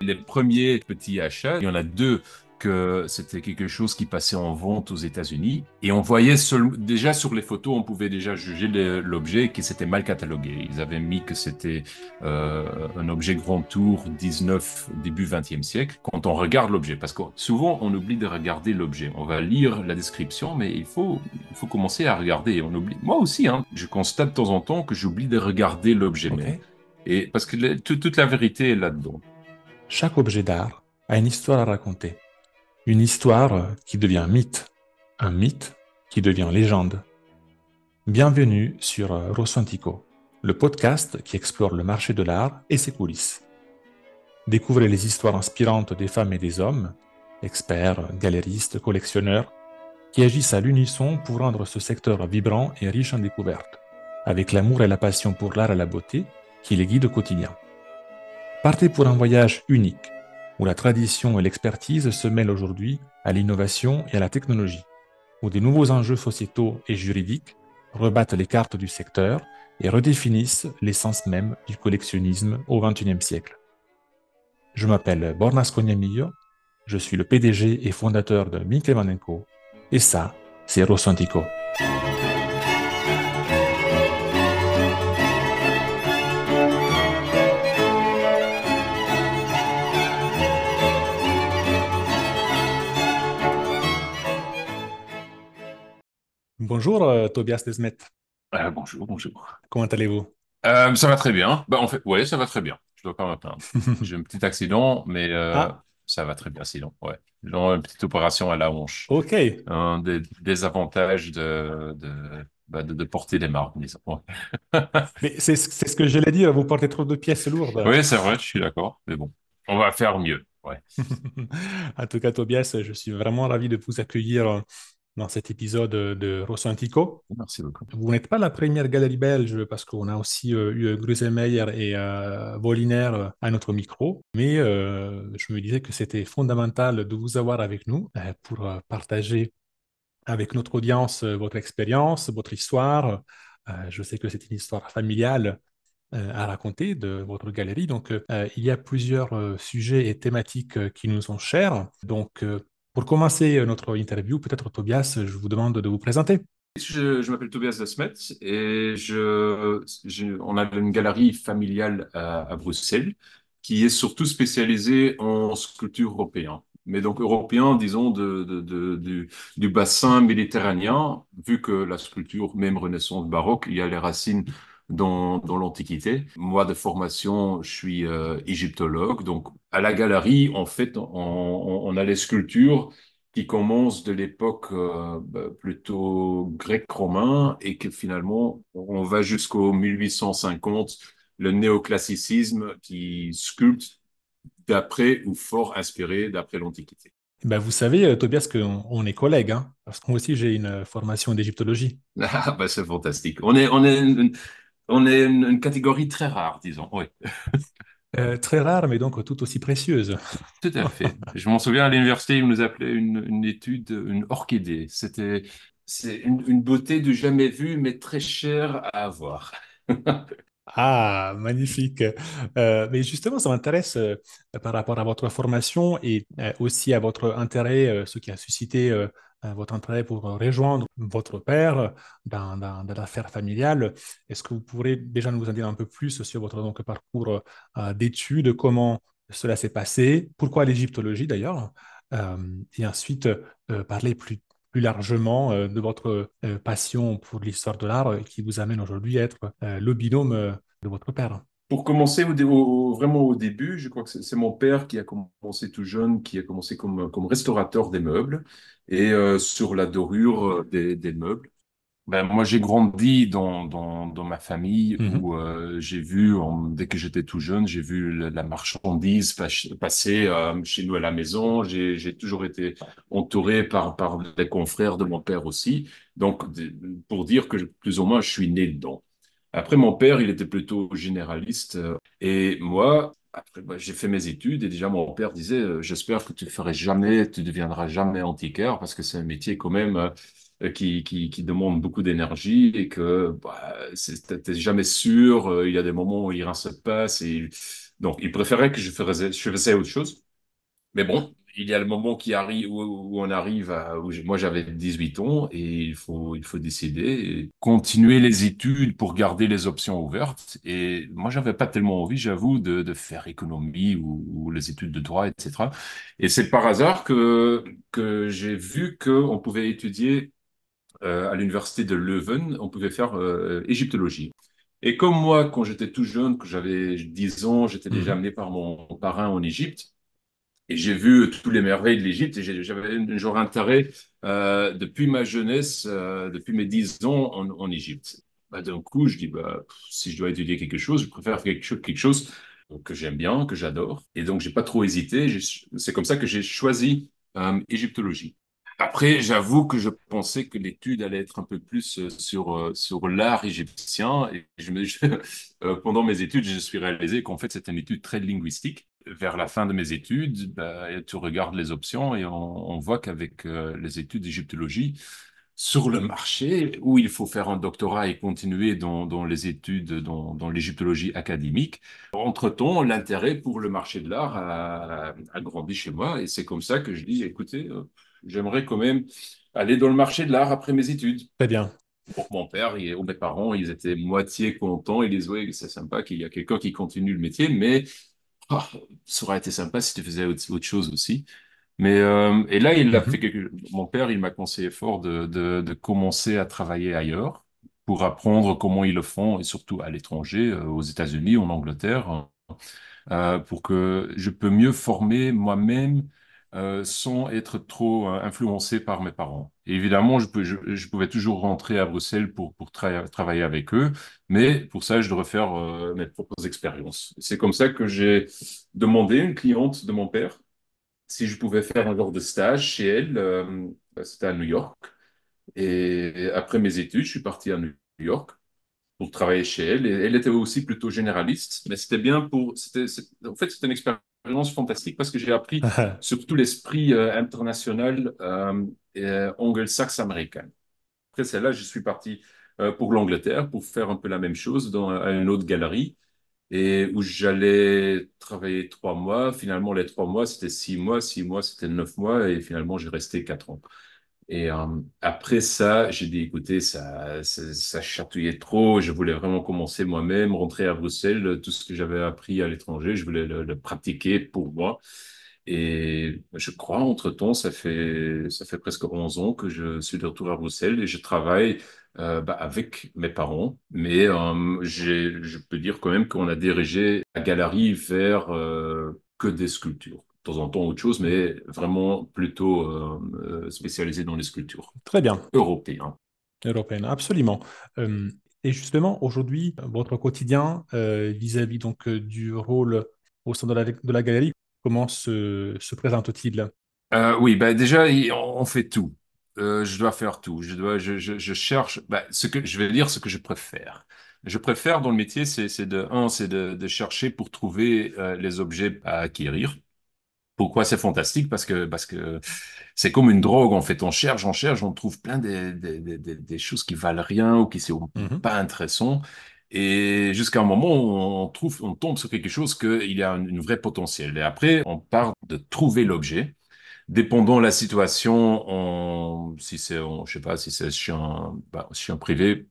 Les premiers petits achats, il y en a deux que c'était quelque chose qui passait en vente aux États-Unis. Et on voyait déjà sur les photos, on pouvait déjà juger l'objet qui s'était mal catalogué. Ils avaient mis que c'était euh, un objet grand tour 19, début 20e siècle. Quand on regarde l'objet, parce que souvent on oublie de regarder l'objet. On va lire la description, mais il faut, il faut commencer à regarder. On oublie. Moi aussi, hein, je constate de temps en temps que j'oublie de regarder l'objet. Et parce que toute la vérité est là-dedans. Chaque objet d'art a une histoire à raconter. Une histoire qui devient mythe, un mythe qui devient légende. Bienvenue sur Rosantico, le podcast qui explore le marché de l'art et ses coulisses. Découvrez les histoires inspirantes des femmes et des hommes, experts, galéristes, collectionneurs, qui agissent à l'unisson pour rendre ce secteur vibrant et riche en découvertes, avec l'amour et la passion pour l'art et la beauté qui les guident au quotidien. Partez pour un voyage unique où la tradition et l'expertise se mêlent aujourd'hui à l'innovation et à la technologie, où des nouveaux enjeux sociétaux et juridiques rebattent les cartes du secteur et redéfinissent l'essence même du collectionnisme au XXIe siècle. Je m'appelle Bornas Cognamillo, je suis le PDG et fondateur de Minkle Co, et ça, c'est Rosantico. Bonjour euh, Tobias Desmet. Euh, bonjour, bonjour. Comment allez-vous? Euh, Ça va très bien. Bah, en fait, oui, ça va très bien. Je dois pas me plaindre. J'ai un petit accident, mais ah. ça va très bien sinon. Ouais. J'ai une petite opération à la hanche. Ok. Un des, avantages de, bah, de, de, porter des marques, disons. mais c'est ce que j'allais dire, vous portez trop de pièces lourdes. Oui, c'est vrai, je suis d'accord. Mais bon, on va faire mieux. Ouais. en tout cas, Tobias, je suis vraiment ravi de vous accueillir dans cet épisode de Rosantico. Merci beaucoup. Vous n'êtes pas la première galerie belge parce qu'on a aussi euh, eu Grusemeyer et euh, Voliner euh, à notre micro, mais je me disais que c'était fondamental de vous avoir avec nous pour partager avec notre audience votre expérience, votre histoire. je sais que c'est une histoire familiale à raconter de votre galerie. Donc, il y a plusieurs sujets et thématiques qui nous sont chers. Donc, pour commencer euh, notre interview, peut-être Tobias, je vous demande de vous présenter. Je, m'appelle Tobias Desmet et je, on a une galerie familiale à, Bruxelles qui est surtout spécialisée en sculpture européenne. Mais donc européen, disons, du, du, bassin méditerranéen, vu que la sculpture, même Renaissance baroque, il y a les racines dans, dans l'Antiquité. Moi, de formation, je suis euh, égyptologue. Donc, à la galerie, en fait, on, on a les sculptures qui commencent de l'époque euh, bah, plutôt grec-romain et que finalement, on va jusqu'au 1850, le néoclassicisme qui sculpte d'après ou fort inspiré d'après l'Antiquité. Ben vous savez, euh, Tobias, qu'on on est collègues, hein, parce que moi aussi j'ai une formation d'égyptologie. Ah, bah c'est fantastique. On est, on est on est une, catégorie très rare, disons. Oui. Euh, très rare, mais donc tout aussi précieuse. Tout à fait. Je m'en souviens à l'université, ils nous appelaient une, étude une orchidée. C'était c'est une, beauté de jamais vue, mais très chère à avoir. Ah, magnifique. Euh, mais justement, ça m'intéresse euh, par rapport à votre formation et aussi à votre intérêt, ce qui a suscité votre intérêt pour rejoindre votre père dans, l'affaire familiale. Est-ce que vous pourrez déjà nous en dire un peu plus sur votre parcours euh, d'études, comment cela s'est passé, pourquoi l'égyptologie d'ailleurs, euh, et ensuite parler plus, plus largement de votre passion pour l'histoire de l'art qui vous amène aujourd'hui à être le binôme de votre père? Pour commencer vraiment au début, je crois que c'est mon père qui a commencé tout jeune, qui a commencé comme, comme restaurateur des meubles et euh, sur la dorure euh, des, des meubles. Ben, moi, j'ai grandi dans, dans, dans ma famille mhm. où euh, j'ai vu, dès que j'étais tout jeune, j'ai vu la, marchandise passer chez nous à la maison. J'ai toujours été entouré par, par des confrères de mon père aussi. Donc, pour dire que plus ou moins, je suis né dedans. Après, mon père, il était plutôt généraliste. Euh, et moi, bah, j'ai fait mes études et déjà mon père disait, euh, j'espère que tu ferais jamais, tu deviendras jamais antiquaire parce que c'est un métier quand même euh, qui, qui, qui demandent beaucoup d'énergie et que bah, t'es jamais sûr. Il y a des moments où rien se passe. Et... Donc, il préférait que je faisais, je faisais autre chose. Mais bon, il y a le moment qui arrive où, où on arrive à, où moi j'avais 18 ans et il faut, il faut décider continuer les études pour garder les options ouvertes. Et moi, j'avais pas tellement envie, j'avoue, de, de faire économie ou, ou les études de droit, etc. Et c'est par hasard que, que j'ai vu qu'on pouvait étudier euh, à l'université de Leuven, on pouvait faire euh, égyptologie. Et comme moi, quand j'étais tout jeune, que j'avais 10 ans, j'étais déjà Mhm. amené par mon parrain en Égypte. Et j'ai vu toutes les merveilles de l'Égypte et j'avais genre intérêt euh, depuis ma jeunesse, euh, depuis mes 10 ans en, Égypte. Bah, d'un coup, je dis, bah, si je dois étudier quelque chose, je préfère quelque chose, quelque chose que j'aime bien, que j'adore. Et donc, j'ai pas trop hésité. C'est comme ça que j'ai choisi euh, égyptologie. Après, j'avoue que je pensais que l'étude allait être un peu plus euh, sur, euh, sur l'art égyptien. Et pendant mes études, je me suis réalisé qu'en fait, c'était une étude très linguistique. Vers la fin de mes études, bah, tu regardes les options et on, on voit qu'avec euh, les études d'égyptologie, sur le marché, où il faut faire un doctorat et continuer dans, dans les études, dans, dans l'égyptologie académique, entre-temps, l'intérêt pour le marché de l'art a, a grandi chez moi et c'est comme ça que je dis, écoutez, euh, j'aimerais quand même aller dans le marché de l'art après mes études. Très bien. Pour mon père et mes parents, ils étaient moitié contents. Ils disaient, oui, c'est sympa qu'il y a quelqu'un qui continue le métier, mais ah, ça aurait été sympa si tu faisais autre, autre chose aussi. Mais euh, et là, il a fait Mhm. quelque... Mon père, il m'a conseillé fort de, de, de commencer à travailler ailleurs pour apprendre comment ils le font, et surtout à l'étranger, euh, aux États-Unis, en Angleterre euh, pour que je peux mieux former moi-même euh, sans être trop euh, influencé par mes parents. Évidemment, je, pouvais toujours rentrer à Bruxelles pour, pour tra- travailler avec eux, mais pour ça, je devrais faire euh, mes propres expériences. C'est comme ça que j'ai demandé à une cliente de mon père si je pouvais faire un genre de stage chez elle. euh, c'était à New York. Et après mes études, je suis parti à New York pour travailler chez elle. Elle était aussi plutôt généraliste, mais c'était bien pour. En fait, c'était une expérience fantastique parce que j'ai appris surtout l'esprit euh, international euh, euh, anglo-saxe américain. Après celle-là, je suis parti euh, pour l'Angleterre pour faire un peu la même chose dans à une autre galerie et où j'allais travailler trois mois. Finalement, les trois mois, c'était six mois, six mois, c'était neuf mois, et finalement, j'ai resté quatre ans. Et après ça, j'ai dit, écoutez, ça, ça, chatouillait trop. Je voulais vraiment commencer moi-même, rentrer à Bruxelles. Tout ce que j'avais appris à l'étranger, je voulais le, pratiquer pour moi. Et je crois, entre-temps, ça fait, ça fait presque 11 ans que je suis de retour à Bruxelles et je travaille euh, bah, avec mes parents. Mais je peux dire quand même qu'on a dirigé la galerie vers euh, que des sculptures. De temps en temps, autre chose, mais vraiment plutôt euh, euh, spécialisé dans les sculptures Très bien. européennes. Européenne, absolument. Euh, et justement, aujourd'hui, votre quotidien euh, vis-à-vis donc du rôle au sein de la, de la galerie, comment se, se présente-t-il? Oui, bah déjà, on fait tout. Euh, je dois faire tout. Je dois, je, je, je cherche. Bah, ce que je vais dire, ce que je préfère. Je préfère dans le métier, c'est, c'est de un, c'est de, de chercher pour trouver euh, les objets à acquérir. Pourquoi c'est fantastique? Parce que parce que c'est comme une drogue en fait. On cherche, on cherche, on trouve plein des, des, des, choses qui valent rien ou qui sont Mhm. pas intéressantes. Et jusqu'à un moment on trouve, on tombe sur quelque chose qu'il y a une, une vraie potentiel. Et après, on part de trouver l'objet. Dépendant de la situation, on, si c'est, je sais pas, si c'est chez un, bah, chez un privé,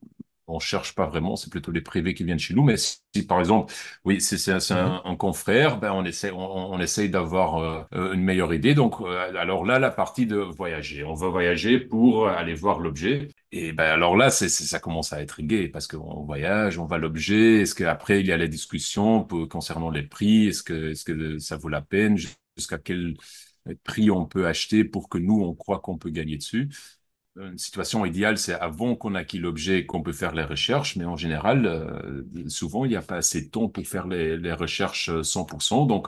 on cherche pas vraiment, c'est plutôt les privés qui viennent chez nous. Mais si, si, par exemple, oui, c'est c'est Mhm. un, un confrère, ben on essaie, on, on essaye d'avoir euh, euh, une meilleure idée. Donc, euh, alors là, la partie de voyager, on va voyager pour aller voir l'objet. Et ben alors là, c'est, ça commence à être gai parce qu'on voyage, on voit l'objet. Est-ce qu'après il y a la discussion pour- concernant les prix? Est-ce que, est-ce que ça vaut la peine? Jusqu'à quel prix on peut acheter pour que nous, on croit qu'on peut gagner dessus? Une situation idéale, c'est avant qu'on acquis l'objet qu'on peut faire les recherches, mais en général, euh, souvent, il n'y a pas assez de temps pour faire les, recherches euh, 100%. Donc,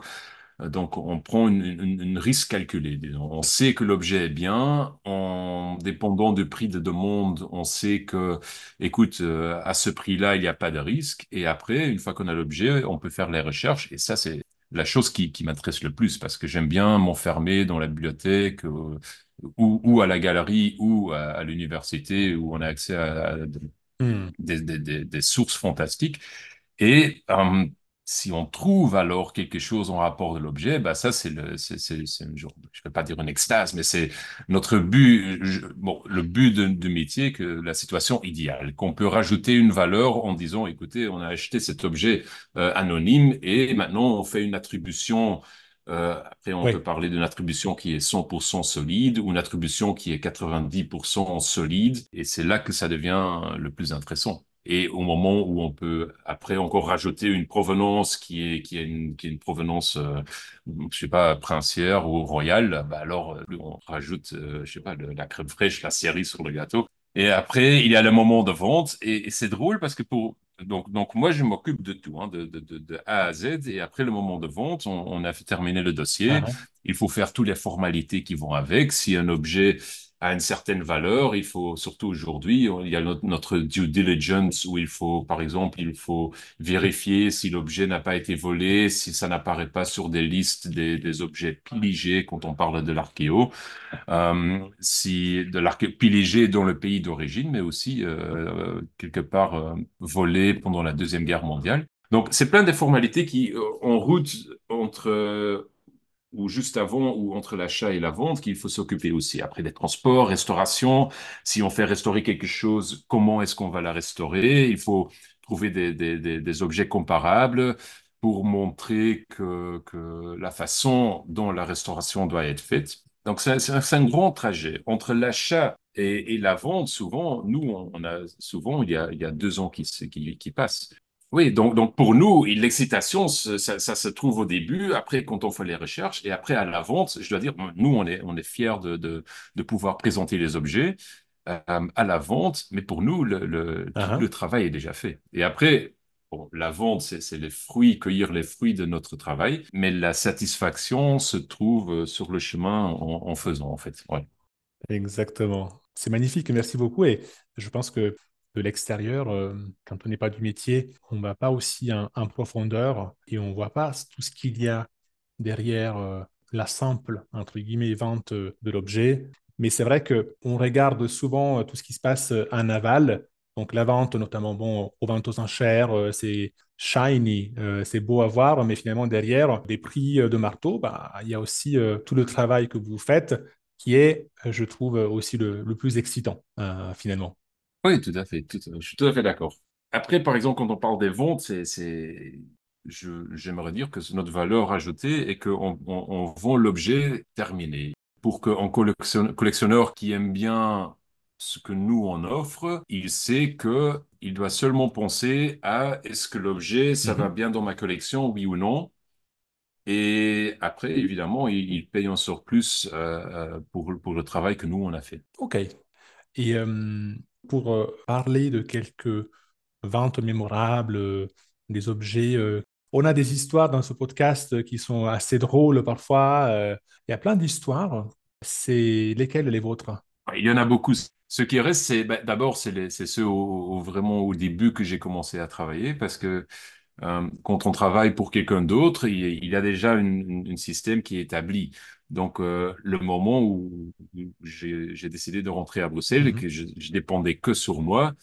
euh, donc, on prend une, risque calculé. On sait que l'objet est bien. En dépendant du prix de demande, on sait que, écoute, euh, à ce prix-là, il n'y a pas de risque. Et après, une fois qu'on a l'objet, on peut faire les recherches. Et ça, c'est la chose qui, qui m'intéresse le plus parce que j'aime bien m'enfermer dans la bibliothèque euh, ou, ou, à la galerie ou à, l'université où on a accès à, hmm. des, des, des, sources fantastiques. Et euh, si on trouve alors quelque chose en rapport de l'objet, bah ça c'est le, c'est, c'est, c'est je vais pas dire une extase, mais c'est notre but, bon, le but de, métier, que la situation idéale, qu'on peut rajouter une valeur en disant, écoutez, on a acheté cet objet euh, anonyme et maintenant on fait une attribution. Euh, après, on peut parler d'une attribution qui est 100% solide ou une attribution qui est 90% solide, et c'est là que ça devient le plus intéressant et au moment où on peut après encore rajouter une provenance qui est qui est une qui est une provenance euh, je sais pas princière ou royale bah alors euh, on rajoute euh, je sais pas la crème fraîche la série sur le gâteau. Et après il y a le moment de vente et, c'est drôle parce que pour donc donc moi je m'occupe de tout hein, de, de, de, A à Z et après le moment de vente on, on a terminé le dossier. Ah il faut faire toutes les formalités qui vont avec. Si un objet à une certaine valeur. Il faut, surtout aujourd'hui, il y a notre, due diligence où il faut, par exemple, il faut vérifier si l'objet n'a pas été volé, si ça n'apparaît pas sur des listes des, objets piligés quand on parle de l'archéo, euh, si de l'archéo piligé dans le pays d'origine, mais aussi euh, quelque part euh, volé pendant la Deuxième Guerre mondiale. Donc, c'est plein de formalités qui, en route entre ou juste avant ou entre l'achat et la vente qu'il faut s'occuper aussi. Après des transports, restauration, si on fait restaurer quelque chose, comment est-ce qu'on va la restaurer? Il faut trouver des, objets comparables pour montrer que, la façon dont la restauration doit être faite. Donc c'est un grand trajet. Entre l'achat et, la vente, souvent, nous, on a souvent, il y a, deux ans qui passent. Oui, donc, donc pour nous, l'excitation, ça, ça, se trouve au début, après quand on fait les recherches, et après à la vente, je dois dire, nous, on est, on est fiers de, de, de pouvoir présenter les objets euh, à la vente, mais pour nous, le, le, uh-huh. le travail est déjà fait. Et après, bon, la vente, c'est les fruits, cueillir les fruits de notre travail, mais la satisfaction se trouve sur le chemin en, en faisant, en fait. Ouais. Exactement. C'est magnifique, merci beaucoup. Et je pense que de l'extérieur, euh, quand on n'est pas du métier, on ne va pas aussi en, profondeur et on ne voit pas tout ce qu'il y a derrière euh, la simple, entre guillemets, vente euh, de l'objet. Mais c'est vrai qu'on regarde souvent tout ce qui se passe en aval. Donc la vente, notamment bon, aux ventes aux enchères, c'est shiny, c'est beau à voir, mais finalement derrière des prix de marteau, bah, il y a aussi tout le travail que vous faites qui est, je trouve, aussi le, le plus excitant finalement. Oui, tout à fait. je suis tout à fait d'accord. Après, par exemple, quand on parle des ventes, c'est, j'aimerais dire que c'est notre valeur ajoutée et qu'on on, vend l'objet terminé. Pour qu'un collectionneur qui aime bien ce que nous on offre, il sait que il doit seulement penser à est-ce que l'objet, ça va mhm. bien dans ma collection, oui ou non. Et après, évidemment, il, paye en surplus euh, euh, pour, pour le travail que nous on a fait. OK. Et euh, pour euh, parler de quelques ventes mémorables, euh, des objets. Euh, on a des histoires dans ce podcast qui sont assez drôles parfois. Il y a plein d'histoires. C'est lesquelles les vôtres? Il y en a beaucoup. Ce qui reste, c'est ben, d'abord, c'est ceux vraiment au début que j'ai commencé à travailler parce que quand on travaille pour quelqu'un d'autre, il, y a déjà un système qui est établi. Donc, euh, le moment où j'ai décidé de rentrer à Bruxelles et mm-hmm. que je, je, dépendais que sur moi,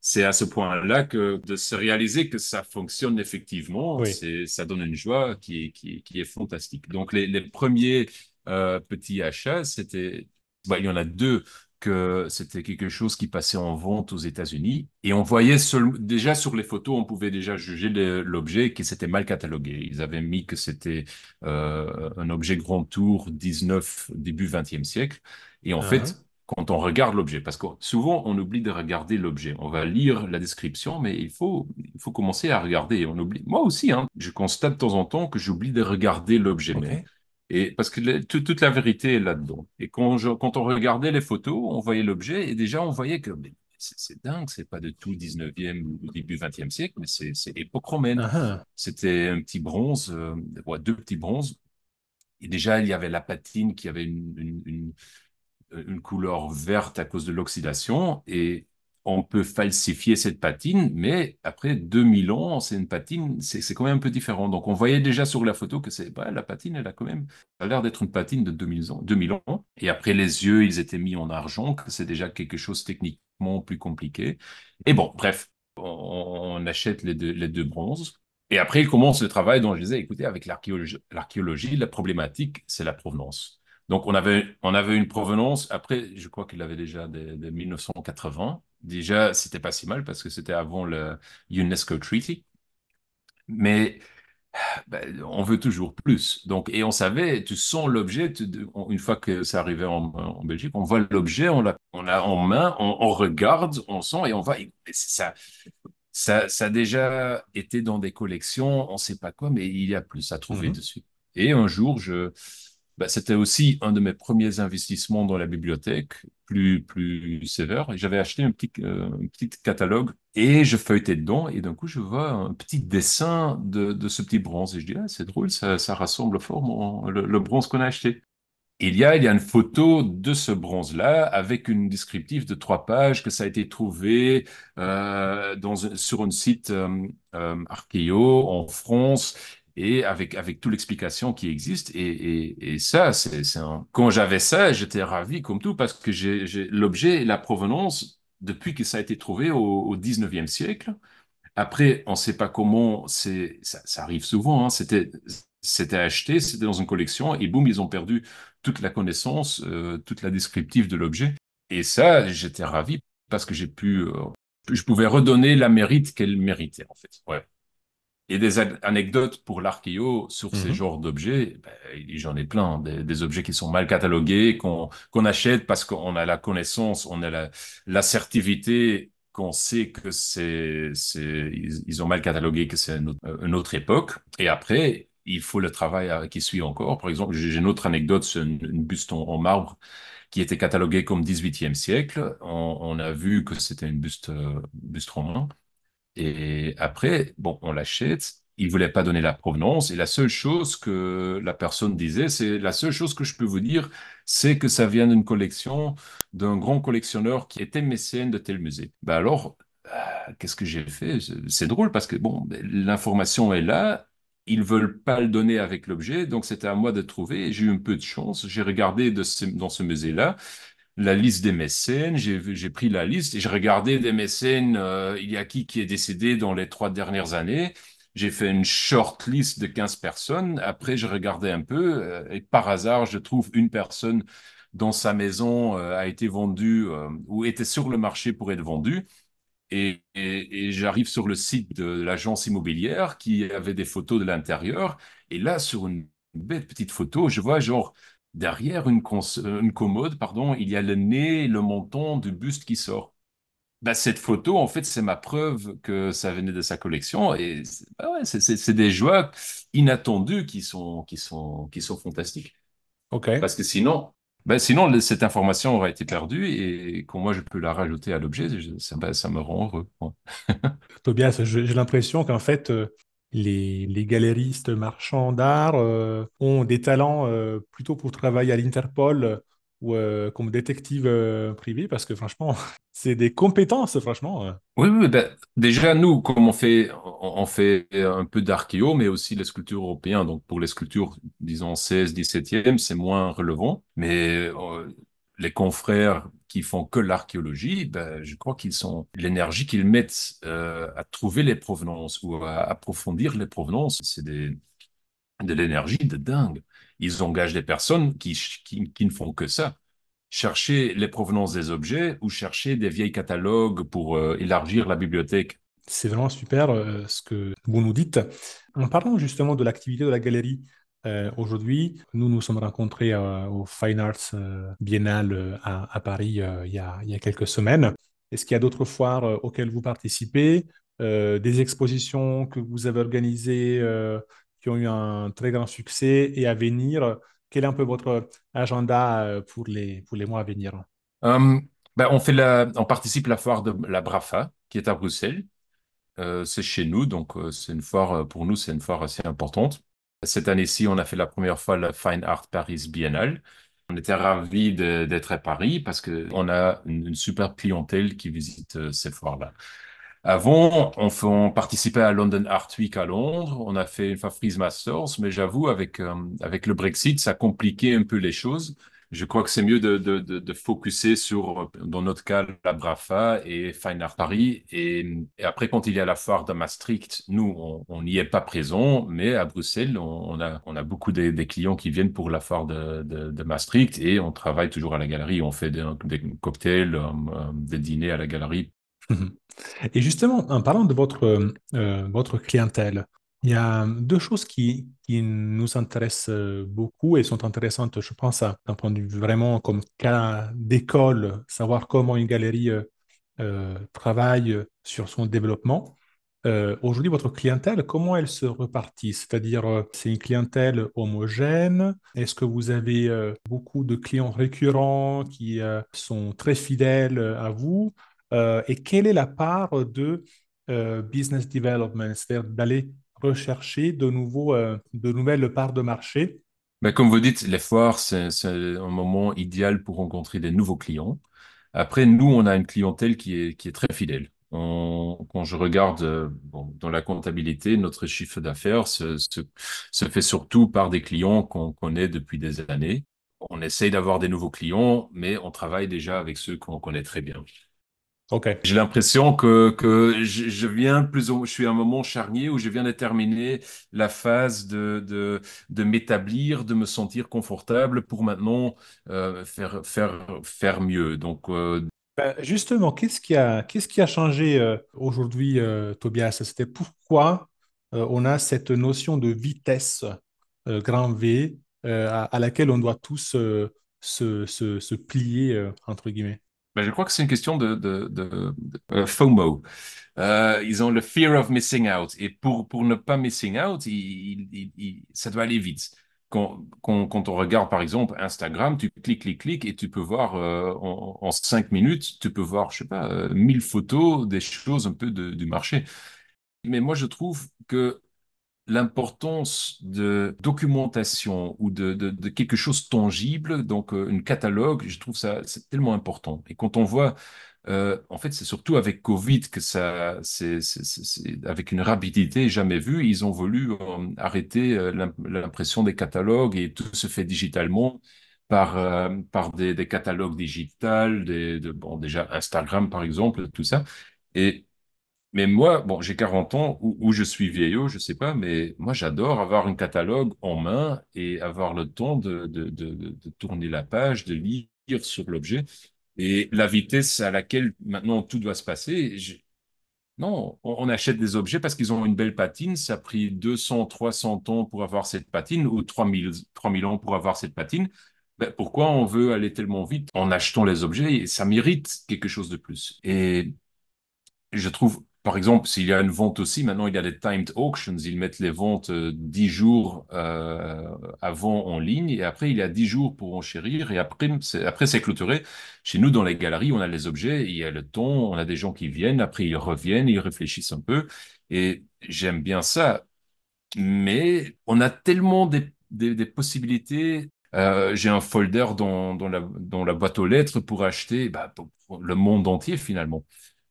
c'est à ce point-là que de se réaliser que ça fonctionne effectivement, ça donne une joie qui est, qui, qui est fantastique. Donc, les, les premiers euh, petits achats, c'était, bah, il y en a deux que c'était quelque chose qui passait en vente aux États-Unis. Et on voyait déjà sur les photos, on pouvait déjà juger l'objet qui s'était mal catalogué. Ils avaient mis que c'était euh, un objet grand tour 19, début 20e siècle. Et en fait, ah. quand on regarde l'objet, parce que souvent on oublie de regarder l'objet. On va lire la description, mais il faut, il faut commencer à regarder. On oublie. Moi aussi, hein, je constate de temps en temps que j'oublie de regarder l'objet. Et parce que toute la vérité est là-dedans. Et quand, quand on regardait les photos, on voyait l'objet et déjà on voyait que c'est dingue, c'est pas de tout 19e ou début 20e siècle, mais c'est époque romaine. Ah ah. C'était un petit bronze, euh, deux petits bronzes. Et déjà, il y avait la patine qui avait une, une, une, une couleur verte à cause de l'oxydation. Et on peut falsifier cette patine, mais après 2000 ans, c'est une patine, c'est quand même un peu différent. Donc, on voyait déjà sur la photo que c'est bah, la patine, elle a quand même a l'air d'être une patine de 2000 ans, 2000 ans. Et après, les yeux, ils étaient mis en argent, que c'est déjà quelque chose techniquement plus compliqué. Et bon, bref, on, achète les deux, les deux bronzes. Et après, il commence le travail dont je disais, écoutez, avec l'archéologie, la problématique, c'est la provenance. Donc, on avait, on avait une provenance, après, je crois qu'il avait déjà de, 1980. Déjà, c'était pas si mal parce que c'était avant le UNESCO Treaty. Mais ben, on veut toujours plus. Donc, et on savait, tu sens l'objet, une fois que ça arrivait en, Belgique, on voit l'objet, on l'a on a en main, on, regarde, on sent et on va. ça, ça, ça a déjà été dans des collections, on ne sait pas quoi, mais il y a plus à trouver mhm. dessus. Et un jour, je, bah, c'était aussi un de mes premiers investissements dans la bibliothèque, plus, plus sévère. J'avais acheté un petit, euh, un petit catalogue et je feuilletais dedans et d'un coup, je vois un petit dessin de, de ce petit bronze. Et je dis, ah, c'est drôle, ça, ça rassemble fort le, bronze qu'on a acheté. Il y a, il y a une photo de ce bronze-là avec une descriptive de trois pages que ça a été trouvé euh, dans, sur un site euh, euh archéo en France et avec, avec toute l'explication qui existe. Et, et, ça, c'est un... quand j'avais ça, j'étais ravi comme tout parce que j'ai l'objet et la provenance depuis que ça a été trouvé au, au 19e siècle. Après, on ne sait pas comment, ça, arrive souvent, hein, c'était c'était acheté, c'était dans une collection, et boum, ils ont perdu toute la connaissance, euh, toute la descriptive de l'objet. Et ça, j'étais ravi parce que j'ai pu, euh, je pouvais redonner la mérite qu'elle méritait, en fait. Ouais et des anecdotes pour l'archéo sur ces mhm. genres d'objets, ben, j'en ai plein, des, objets qui sont mal catalogués, qu'on qu'on achète parce qu'on a la connaissance, on a la l'assertivité, qu'on sait que c'est c'est ils, ont mal catalogué, que c'est une, une, autre époque. Et après, il faut le travail qui suit encore. Par exemple, j'ai une autre anecdote, c'est une, buste en, marbre qui était cataloguée comme 18e siècle. On, on a vu que c'était une buste, euh, buste romain. Et après, bon, on l'achète. Il voulait pas donner la provenance. Et la seule chose que la personne disait, c'est la seule chose que je peux vous dire, c'est que ça vient d'une collection d'un grand collectionneur qui était mécène de tel musée. Ben alors, euh, qu'est-ce que j'ai fait? C'est drôle parce que bon, l'information est là. Ils veulent pas le donner avec l'objet, donc c'était à moi de trouver. J'ai eu un peu de chance. J'ai regardé dans ce musée-là la liste des mécènes, j'ai pris la liste et j'ai regardé des mécènes, euh, il y a qui qui est décédé dans les trois dernières années. J'ai fait une short list de 15 personnes. Après, je regardais un peu euh, et par hasard, je trouve une personne dont sa maison euh, a été vendue ou était sur le marché pour être vendue. Et, et j'arrive sur le site de l'agence immobilière qui avait des photos de l'intérieur. Et là, sur une bête petite photo, je vois genre derrière une, une, commode, pardon, il y a le nez le menton du buste qui sort. Bah, cette photo, en fait, c'est ma preuve que ça venait de sa collection. Et bah ouais, c'est des joies inattendues qui sont, qui sont, qui sont fantastiques. OK. Parce que sinon, bah, sinon, cette information aurait été perdue et quand moi je peux la rajouter à l'objet, ça, ça, me rend heureux. Tobias, j'ai l'impression qu'en fait, euh, les, les galéristes marchands d'art euh, ont des talents euh, plutôt pour travailler à l'Interpol euh, ou comme détective privé parce que franchement, c'est des compétences, franchement. Oui, ben, déjà, nous, comme on fait, on fait un peu d'archéo, mais aussi les sculptures européennes. Donc, pour les sculptures, disons, 16, 17e, c'est moins relevant. Mais les confrères qui font que l'archéologie, ben, je crois qu'ils sont l'énergie qu'ils mettent euh, à trouver les provenances ou à approfondir les provenances, c'est de l'énergie de dingue. Ils engagent des personnes qui, qui, qui, ne font que ça. Chercher les provenances des objets ou chercher des vieilles catalogues pour euh, élargir la bibliothèque. C'est vraiment super euh, ce que vous nous dites. En parlant justement de l'activité de la galerie, euh, aujourd'hui, nous nous sommes rencontrés euh, au Fine Arts euh, Biennale à, Paris il y, a, quelques semaines. Est-ce qu'il y a d'autres foires auxquelles vous participez, des expositions que vous avez organisées qui ont eu un très grand succès et à venir? Quel est un peu votre agenda pour les, mois à venir? Ben, on participe à la foire de la Brafa, qui est à Bruxelles. c'est chez nous, donc c'est une foire, pour nous, c'est une foire assez importante. Cette année-ci, on a fait la première fois la Fine Art Paris Biennale. On était ravis d'être à Paris parce qu'on a une, super clientèle qui visite euh, ces foires-là. Avant, on, participait à London Art Week à Londres, on a fait une Freeze Masters, mais j'avoue, avec, euh, avec le Brexit, ça compliquait un peu les choses je crois que c'est mieux de, de, de, de focuser sur, dans notre cas, la Brafa et Fine Art Paris. Et, après, quand il y a la foire de Maastricht, nous, on n'y est pas présent, mais à Bruxelles, on, a, on a beaucoup des, clients qui viennent pour la foire de, de, Maastricht et on travaille toujours à la galerie. On fait des, cocktails, euh, euh, des dîners à la galerie. Et justement, en parlant de votre, euh, votre clientèle, il y a deux choses qui, nous intéressent euh, beaucoup et sont intéressantes, je pense, d'un point de vue vraiment comme cas d'école, savoir comment une galerie euh, euh, travaille sur son développement. Aujourd'hui, votre clientèle, comment elle se repartit C'est-à-dire, c'est une clientèle homogène? Est-ce que vous avez beaucoup de clients récurrents qui sont très fidèles à vous? Et quelle est la part de business development, c'est-à-dire d'aller rechercher de, euh, de nouvelles parts de marché mais comme vous dites, les foires, c'est un moment idéal pour rencontrer des nouveaux clients. Après, nous, on a une clientèle qui est, qui est très fidèle. quand je regarde euh, dans la comptabilité, notre chiffre d'affaires se, se, fait surtout par des clients qu'on connaît depuis des années. On essaye d'avoir des nouveaux clients, mais on travaille déjà avec ceux qu'on connaît très bien. J'ai l'impression que, que je, viens plus je suis à un moment charnier où je viens de terminer la phase de, de, de m'établir, de me sentir confortable pour maintenant euh, faire, faire, faire mieux. Donc, euh, ben, justement, qu'est-ce qui a, qu'est-ce qui a changé euh, aujourd'hui, Tobias? C'était pourquoi on a cette notion de vitesse grand V à, à, laquelle on doit tous se, se, se, plier, entre guillemets? Ben, je crois que c'est une question de, euh, FOMO. Euh, ils ont le fear of missing out. Et pour, pour ne pas missing out, ça doit aller vite. Quand, on regarde, par exemple, Instagram, tu cliques, cliques, cliques, et tu peux voir euh, en, cinq minutes, tu peux voir, je sais pas, mille photos, des choses un peu du marché. Mais moi, je trouve que l'importance de documentation ou de, quelque chose tangible, donc euh, un catalogue, je trouve ça c'est tellement important. Et quand on voit, euh, en fait, c'est surtout avec Covid que ça, c'est avec une rapidité jamais vue, ils ont voulu euh, arrêter l'impression des catalogues et tout se fait digitalement par, par des, catalogues digitales, bon, déjà Instagram par exemple, tout ça. Et mais moi, bon, j'ai 40 ans, ou, je suis vieillot, je sais pas, mais moi, j'adore avoir un catalogue en main et avoir le temps de, de, de, tourner la page, de lire sur l'objet. Et la vitesse à laquelle maintenant tout doit se passer, non, on, achète des objets parce qu'ils ont une belle patine. Ça a pris 200, 300 ans pour avoir cette patine ou 3000, 3000 ans pour avoir cette patine. Ben, pourquoi on veut aller tellement vite en achetant les objets? Et ça mérite quelque chose de plus. Et je trouve par exemple, s'il y a une vente aussi, maintenant il y a des timed auctions, ils mettent les ventes euh, dix 10 jours euh, avant en ligne et après il y a 10 jours pour enchérir et après c'est, clôturé. Chez nous, dans les galeries, on a les objets, il y a le temps, on a des gens qui viennent, après ils reviennent, ils réfléchissent un peu et j'aime bien ça. Mais on a tellement des, des, possibilités. Euh, j'ai un folder dans, dans, la, dans la boîte aux lettres pour acheter bah, le monde entier finalement.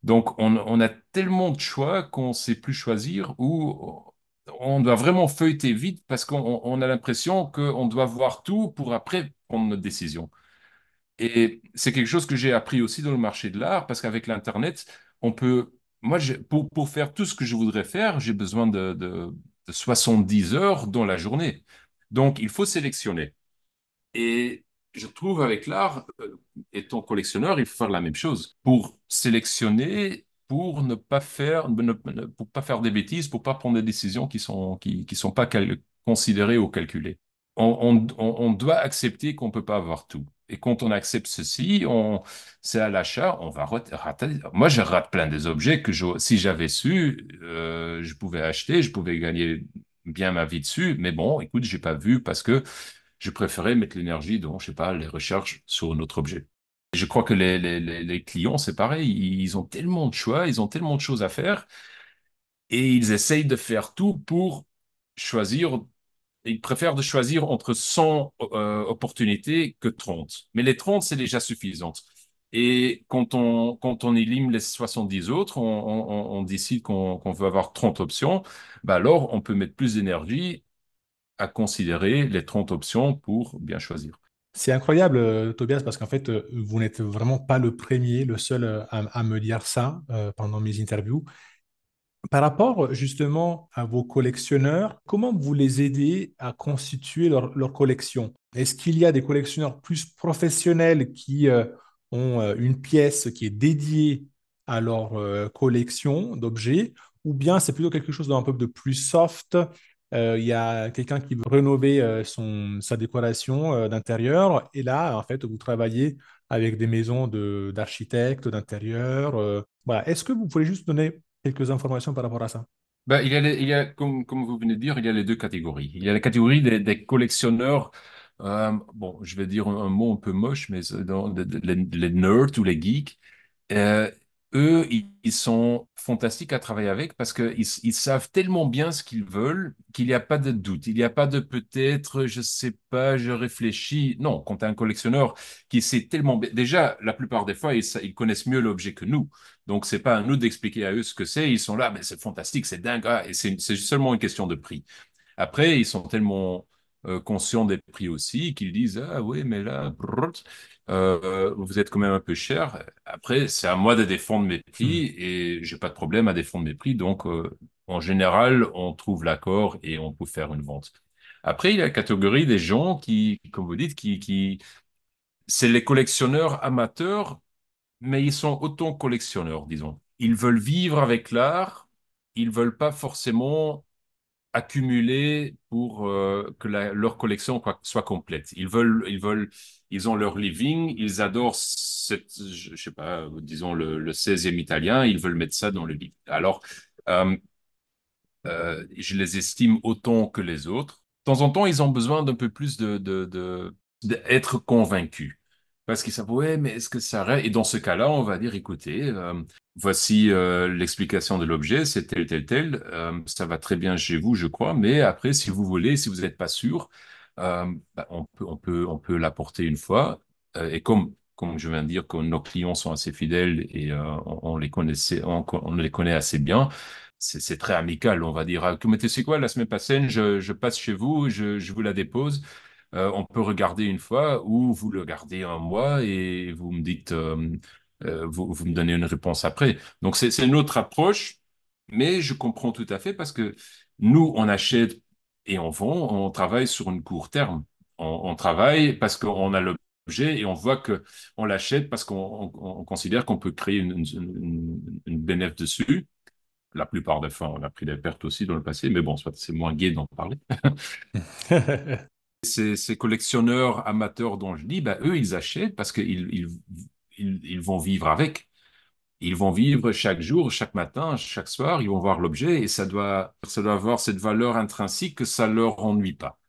Donc, on, a tellement de choix qu'on ne sait plus choisir ou on doit vraiment feuilleter vite parce qu'on a l'impression qu'on doit voir tout pour après prendre notre décision. Et c'est quelque chose que j'ai appris aussi dans le marché de l'art parce qu'avec l'Internet, on peut. Moi, pour, pour faire tout ce que je voudrais faire, j'ai besoin de, de 70 heures dans la journée. Donc, il faut sélectionner. Et je trouve avec l'art, euh, étant collectionneur, il faut faire la même chose pour sélectionner, pour ne pas faire, pour pas faire des bêtises, pour pas prendre des décisions qui sont qui, qui sont pas considérées ou calculées. On, on, doit accepter qu'on peut pas avoir tout. Et quand on accepte ceci, on, c'est à l'achat, on va rater. Moi, je rate plein des objets que si j'avais su, euh, je pouvais acheter, je pouvais gagner bien ma vie dessus. Mais bon, écoute, j'ai pas vu parce que je préférais mettre l'énergie dans, je sais pas, les recherches sur un autre objet. Je crois que les, les, les clients, c'est pareil, ils ont tellement de choix, ils ont tellement de choses à faire, et ils essayent de faire tout pour choisir ils préfèrent de choisir entre 100 euh, opportunités que 30. Mais les 30, c'est déjà suffisant. Et quand on, quand on élimine les 70 autres, on décide qu'on qu veut avoir 30 options, bah alors on peut mettre plus d'énergie à considérer les 30 options pour bien choisir. C'est incroyable, euh, Tobias, parce qu'en fait, euh, vous n'êtes vraiment pas le premier, le seul euh, à, me dire ça pendant mes interviews. Par rapport justement à vos collectionneurs, comment vous les aidez à constituer leur, collection? Est-ce qu'il y a des collectionneurs plus professionnels qui ont une pièce qui est dédiée à leur collection d'objets, ou bien c'est plutôt quelque chose d'un peu de plus soft? Euh, Il y a quelqu'un qui veut rénover euh, son, sa décoration euh, d'intérieur, et là, en fait, vous travaillez avec des maisons de, d'architectes d'intérieur. euh, voilà. Est-ce que vous pouvez juste donner quelques informations par rapport à ça? Ben, il y a, il y a comme, comme vous venez de dire, il y a les deux catégories. Il y a la catégorie des, collectionneurs, bon, je vais dire un, mot un peu moche, mais les, les nerds ou les geeks. Eux, ils, sont fantastiques à travailler avec parce qu'ils ils savent tellement bien ce qu'ils veulent qu'il n'y a pas de doute. Il n'y a pas de peut-être, je sais pas, je réfléchis. Non, quand tu as un collectionneur qui sait tellement bien, déjà, la plupart des fois, ils, connaissent mieux l'objet que nous. Donc, c'est pas à nous d'expliquer à eux ce que c'est. Ils sont là, mais c'est fantastique, c'est dingue. Ah, et c'est seulement une question de prix. Après, ils sont tellement euh, conscients des prix aussi qu'ils disent, ah oui, mais là, euh, vous êtes quand même un peu cher. Après, c'est à moi de défendre mes prix et j'ai pas de problème à défendre mes prix. Donc, euh, en général, on trouve l'accord et on peut faire une vente. Après, il y a la catégorie des gens qui, comme vous dites, qui, qui, c'est les collectionneurs amateurs, mais ils sont autant collectionneurs, disons. Ils veulent vivre avec l'art. Ils veulent pas forcément accumuler pour euh, que leur collection soit complète. Ils veulent, ils veulent, ils ont leur living, ils adorent cette, je, sais pas, disons le, le 16e italien, ils veulent mettre ça dans le livre. Alors, euh, euh, je les estime autant que les autres. De temps en temps, ils ont besoin d'un peu plus de, d'être convaincus. Parce qu'ils savent, ouais, mais est-ce que ça? Et dans ce cas-là, on va dire, écoutez, euh, voici euh, l'explication de l'objet, c'est tel, tel, tel. Euh, ça va très bien chez vous, je crois. Mais après, si vous voulez, si vous n'êtes pas sûr, euh, bah, on peut, on peut, on peut l'apporter une fois. Et comme, comme je viens de dire, que nos clients sont assez fidèles et on, les connaissait, on, les connaît assez bien, c'est très amical, on va dire. Ah, mais tu sais quoi, la semaine passée, je, passe chez vous, je, je vous la dépose. On peut regarder une fois ou vous le gardez un mois et vous me dites, vous, vous me donnez une réponse après. Donc c'est une autre approche, mais je comprends tout à fait parce que nous, on achète et on vend, on travaille sur une court terme. On, on travaille parce qu'on a l'objet et on voit que on l'achète parce qu'on on- on considère qu'on peut créer une, une, une, bénéfice dessus. La plupart des fois, on a pris des pertes aussi dans le passé, mais bon, c'est moins gai d'en parler. Ces, ces collectionneurs amateurs dont je dis, bah, eux, ils achètent parce qu'ils ils, ils, vont vivre avec. Ils vont vivre chaque jour, chaque matin, chaque soir, ils vont voir l'objet et ça doit, ça doit avoir cette valeur intrinsèque que ça leur ennuie pas.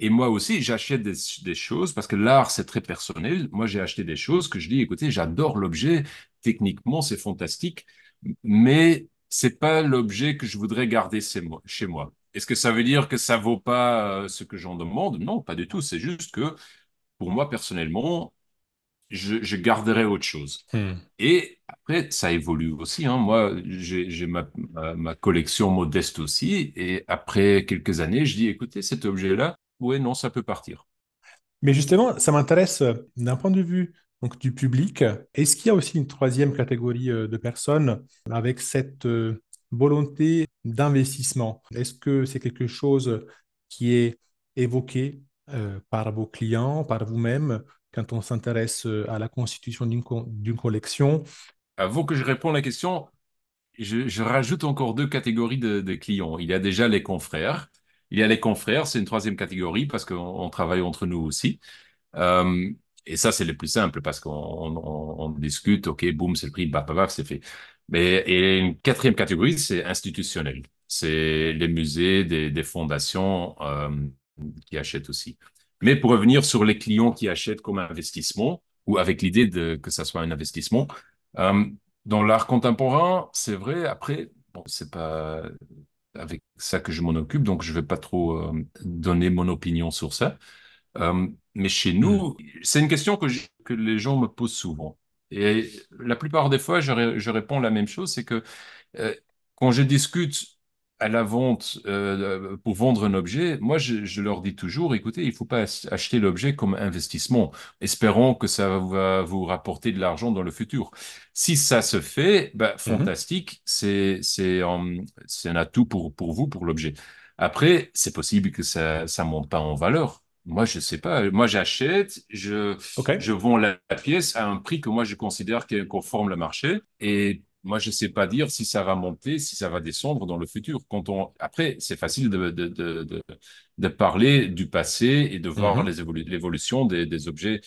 Et moi aussi, j'achète des, des choses parce que l'art, c'est très personnel. Moi, j'ai acheté des choses que je dis, écoutez, j'adore l'objet. Techniquement, c'est fantastique, mais c'est pas l'objet que je voudrais garder chez moi. chez moi. Est-ce que ça veut dire que ça vaut pas euh, ce que j'en demande? Non, pas du tout. C'est juste que pour moi, personnellement, je, je garderai autre chose. Hmm. Et après, ça évolue aussi. Hein. Moi, j'ai ma, ma, ma collection modeste aussi. Et après quelques années, je dis, écoutez, cet objet-là, ouais, non, ça peut partir. Mais justement, ça m'intéresse euh, d'un point de vue donc, du public. Est-ce qu'il y a aussi une troisième catégorie euh, de personnes avec cette euh, volonté d'investissement? Est-ce que c'est quelque chose qui est évoqué euh, par vos clients, par vous-même, quand on s'intéresse euh, à la constitution d'une co- d'une collection? Avant que je réponde à la question, je, rajoute encore deux catégories de, clients. Il y a déjà les confrères. Il y a les confrères, c'est une troisième catégorie parce qu'on on travaille entre nous aussi. Euh, et ça, c'est le plus simple parce qu'on on, on discute, OK, boum, c'est le prix, baf, baf, c'est fait. Mais et une quatrième catégorie, c'est institutionnel. C'est les musées, des, des fondations euh, qui achètent aussi. Mais pour revenir sur les clients qui achètent comme investissement ou avec l'idée de que ça soit un investissement, euh, dans l'art contemporain, c'est vrai. Après, bon, c'est pas avec ça que je m'en occupe, donc je vais pas trop euh, donner mon opinion sur ça. Euh, mais chez Hmm. nous, c'est une question que, je- que les gens me posent souvent. Et la plupart des fois, je, ré- je réponds la même chose, c'est que quand je discute à la vente euh, pour vendre un objet, moi, je, je leur dis toujours, écoutez, il faut pas ach- acheter l'objet comme investissement, espérant que ça va vous rapporter de l'argent dans le futur. Si ça se fait, bah, Mhm. fantastique, c'est c'est c'est un atout pour pour vous pour l'objet. Après, c'est possible que ça ça monte pas en valeur. Moi, je sais pas. Moi, j'achète, je OK. je vends la, la pièce à un prix que moi je considère qui conforme le marché et moi, je sais pas dire si ça va monter, si ça va descendre dans le futur. Quand on... Après, c'est facile de, de, de, de, de parler du passé et de voir Mhm. l'évolution des, des objets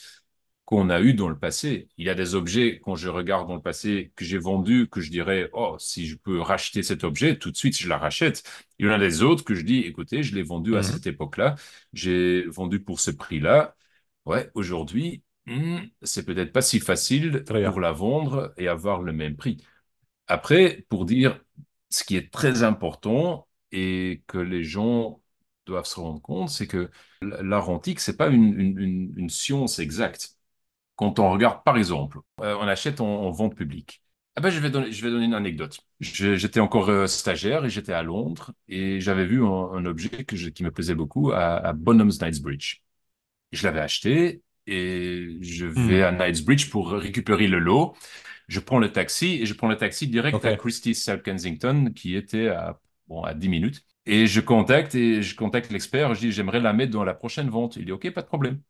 qu'on a eu dans le passé. Il y a des objets, quand je regarde dans le passé, que j'ai vendus, que je dirais, oh, si je peux racheter cet objet, tout de suite, je la rachète. Il y en a des autres que je dis, écoutez, je l'ai vendu à Mhm. cette époque-là, j'ai vendu pour ce prix-là. Ouais, aujourd'hui, hmm, c'est peut-être pas si facile pour la vendre et avoir le même prix. Après, pour dire ce qui est très important et que les gens doivent se rendre compte, c'est que l'art antique, c'est pas une, une, une, une science exacte. Quand on regarde, par exemple, euh, on achète en, en vente publique. Ah ben, je vais donner, je vais donner une anecdote. J'étais encore euh, stagiaire et j'étais à Londres et j'avais vu un, un objet que je- qui me plaisait beaucoup à, à Bonham's Knightsbridge. Je l'avais acheté et je vais Hmm. à Knightsbridge pour récupérer le lot. Je prends le taxi et je prends le taxi direct à OK. Christie's South Kensington qui était à, bon, à 10 minutes. Et je contacte et je contacte l'expert. Je dis, j'aimerais la mettre dans la prochaine vente. Il dit, OK, pas de problème.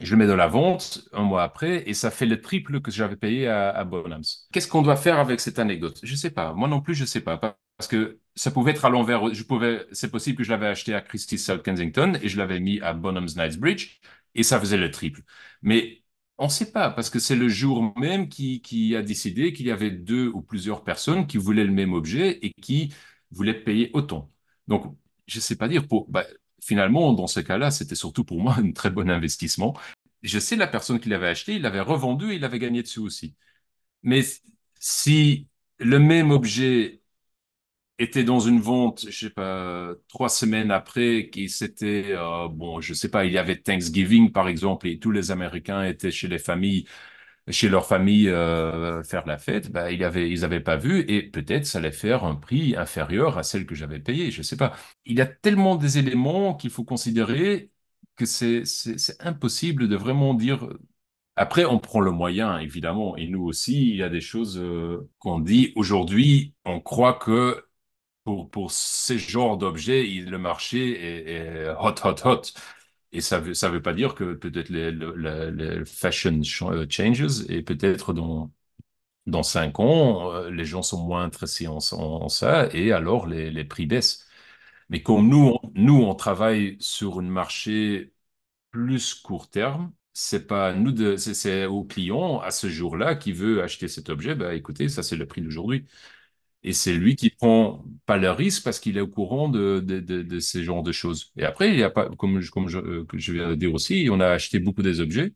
Je le mets dans la vente un mois après et ça fait le triple que j'avais payé à, à Bonhams. Qu'est-ce qu'on doit faire avec cette anecdote? Je sais pas. Moi non plus, je sais pas. Parce que ça pouvait être à l'envers. Je pouvais, c'est possible que je l'avais acheté à Christie's South Kensington et je l'avais mis à Bonhams Knightsbridge et ça faisait le triple. Mais on ne sait pas parce que c'est le jour même qui, a décidé qu'il y avait deux ou plusieurs personnes qui voulaient le même objet et qui voulaient payer autant. Donc, je sais pas dire bah, finalement, dans ce cas-là, c'était surtout pour moi un très bon investissement je sais la personne qui l'avait acheté, il l'avait revendu et il avait gagné dessus aussi. Mais si le même objet était dans une vente, je sais pas, trois semaines après, qui c'était, euh, bon, je sais pas, il y avait Thanksgiving par exemple, et tous les Américains étaient chez les familles, chez leur famille euh, faire la fête, bah, il y avait, ils avaient pas vu, et peut-être ça allait faire un prix inférieur à celle que j'avais payée, je sais pas. Il y a tellement des éléments qu'il faut considérer que c'est, c'est, c'est impossible de vraiment dire. Après, on prend le moyen, évidemment, et nous aussi, il y a des choses euh, qu'on dit. Aujourd'hui, on croit que pour, pour ces genres d'objets, le marché est, hot, hot, hot. Et ça veut, ça veut pas dire que peut-être les, le- le- le fashion euh, changes et peut-être dans, dans cinq ans, euh, les gens sont moins intéressés en, en- ça et alors les, les prix baissent. Mais comme nous, on, nous, on travaille sur un marché plus court terme. C'est pas nous de, c'est au client à ce jour-là qui veut acheter cet objet. Bah, écoutez, ça c'est le prix d'aujourd'hui. Et c'est lui qui prend pas le risque parce qu'il est au courant de, de, de, de ces genres de choses. Et après, il y a pas, comme je, comme euh, viens de dire aussi, on a acheté beaucoup des objets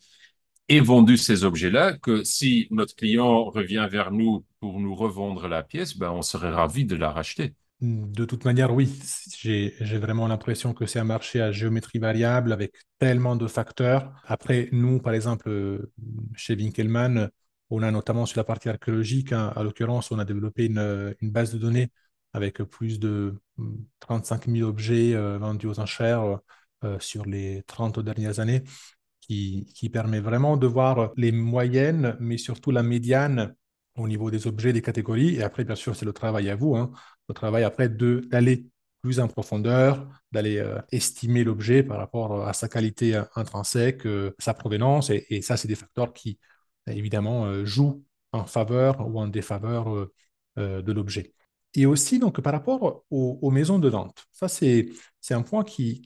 et vendu ces objets-là que si notre client revient vers nous pour nous revendre la pièce, ben, on serait ravi de la racheter. De toute manière, oui, j'ai, j'ai vraiment l'impression que c'est un marché à géométrie variable avec tellement de facteurs. Après, nous, par exemple, euh, chez Winkelmann, on a notamment sur la partie archéologique, hein, à l'occurrence, on a développé une, euh, une base de données avec plus de hum, 35 000 objets euh, vendus aux enchères euh, sur les 30 dernières années, qui, permet vraiment de voir les moyennes, mais surtout la médiane au niveau des objets, des catégories. Et après, bien sûr, c'est le travail à vous, hein, le travail après d'aller plus en profondeur, d'aller estimer l'objet par rapport à sa qualité intrinsèque, sa provenance. Et ça, c'est des facteurs qui, évidemment, euh, jouent en faveur ou en défaveur euh, euh, de l'objet. Et aussi, donc, par rapport aux, maisons de vente, ça, c'est, un point qui,